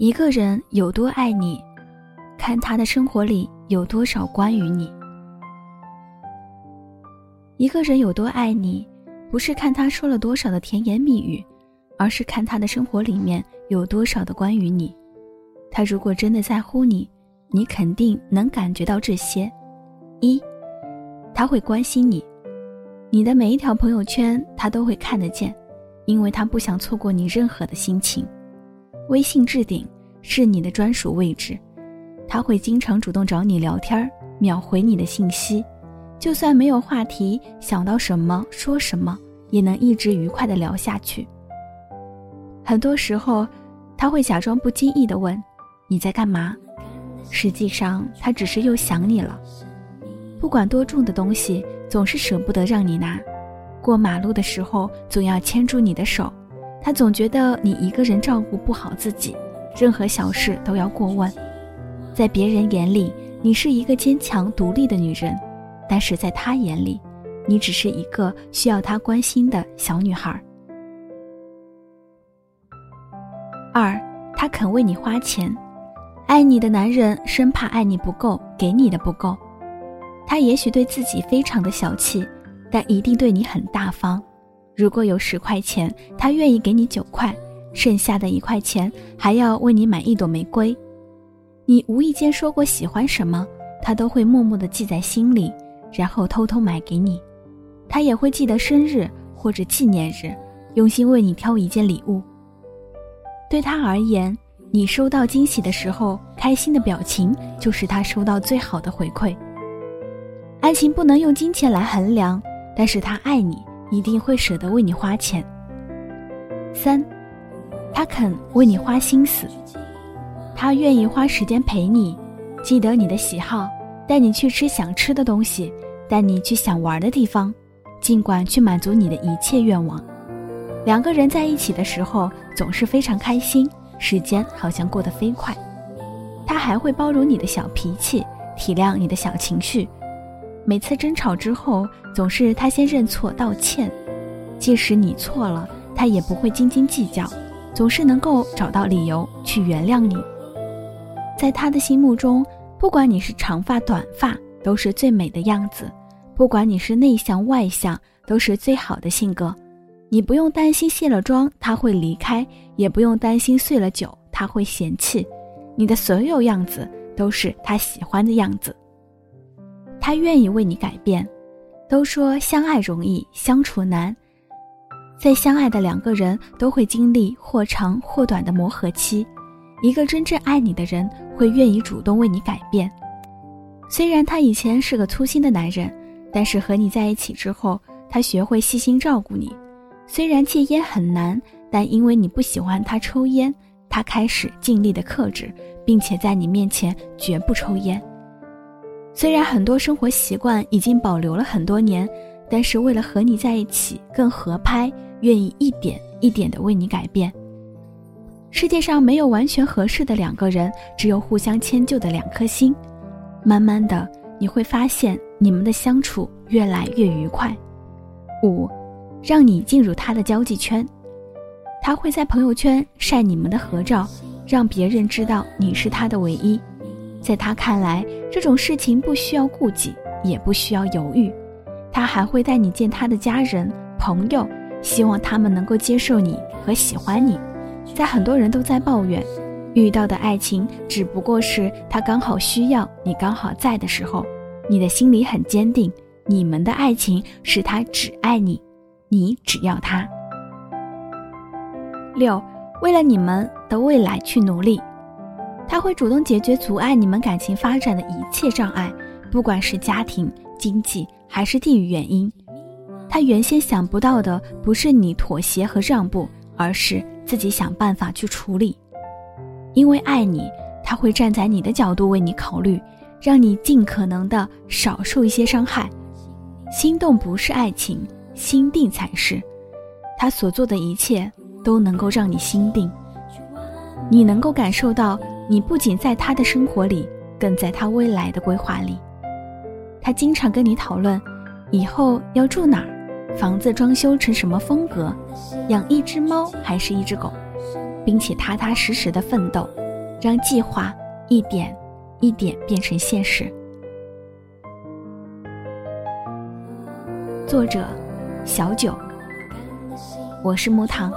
一个人有多爱你，看他的生活里有多少关于你。一个人有多爱你，不是看他说了多少的甜言蜜语，而是看他的生活里面有多少的关于你。他如果真的在乎你，你肯定能感觉到这些。一，他会关心你，你的每一条朋友圈他都会看得见，因为他不想错过你任何的心情。微信置顶是你的专属位置，他会经常主动找你聊天秒回你的信息，就算没有话题，想到什么说什么，也能一直愉快的聊下去。很多时候，他会假装不经意的问你在干嘛，实际上他只是又想你了。不管多重的东西，总是舍不得让你拿，过马路的时候总要牵住你的手。他总觉得你一个人照顾不好自己，任何小事都要过问。在别人眼里，你是一个坚强独立的女人，但是在他眼里，你只是一个需要他关心的小女孩。二，他肯为你花钱，爱你的男人生怕爱你不够，给你的不够。他也许对自己非常的小气，但一定对你很大方。如果有十块钱，他愿意给你九块，剩下的一块钱还要为你买一朵玫瑰。你无意间说过喜欢什么，他都会默默地记在心里，然后偷偷买给你。他也会记得生日或者纪念日，用心为你挑一件礼物。对他而言，你收到惊喜的时候，开心的表情就是他收到最好的回馈。爱情不能用金钱来衡量，但是他爱你。一定会舍得为你花钱。三，他肯为你花心思，他愿意花时间陪你，记得你的喜好，带你去吃想吃的东西，带你去想玩的地方，尽管去满足你的一切愿望。两个人在一起的时候总是非常开心，时间好像过得飞快。他还会包容你的小脾气，体谅你的小情绪。每次争吵之后，总是他先认错道歉，即使你错了，他也不会斤斤计较，总是能够找到理由去原谅你。在他的心目中，不管你是长发短发，都是最美的样子；不管你是内向外向，都是最好的性格。你不用担心卸了妆他会离开，也不用担心醉了酒他会嫌弃。你的所有样子都是他喜欢的样子。他愿意为你改变。都说相爱容易相处难，在相爱的两个人都会经历或长或短的磨合期。一个真正爱你的人会愿意主动为你改变。虽然他以前是个粗心的男人，但是和你在一起之后，他学会细心照顾你。虽然戒烟很难，但因为你不喜欢他抽烟，他开始尽力的克制，并且在你面前绝不抽烟。虽然很多生活习惯已经保留了很多年，但是为了和你在一起更合拍，愿意一点一点的为你改变。世界上没有完全合适的两个人，只有互相迁就的两颗心。慢慢的，你会发现你们的相处越来越愉快。五，让你进入他的交际圈，他会在朋友圈晒你们的合照，让别人知道你是他的唯一。在他看来，这种事情不需要顾忌，也不需要犹豫。他还会带你见他的家人、朋友，希望他们能够接受你和喜欢你。在很多人都在抱怨，遇到的爱情只不过是他刚好需要你刚好在的时候，你的心里很坚定，你们的爱情是他只爱你，你只要他。六，为了你们的未来去努力。他会主动解决阻碍你们感情发展的一切障碍，不管是家庭、经济还是地域原因。他原先想不到的，不是你妥协和让步，而是自己想办法去处理。因为爱你，他会站在你的角度为你考虑，让你尽可能的少受一些伤害。心动不是爱情，心定才是。他所做的一切都能够让你心定，你能够感受到。你不仅在他的生活里，更在他未来的规划里。他经常跟你讨论，以后要住哪儿，房子装修成什么风格，养一只猫还是一只狗，并且踏踏实实的奋斗，让计划一点一点变成现实。作者：小九，我是木糖。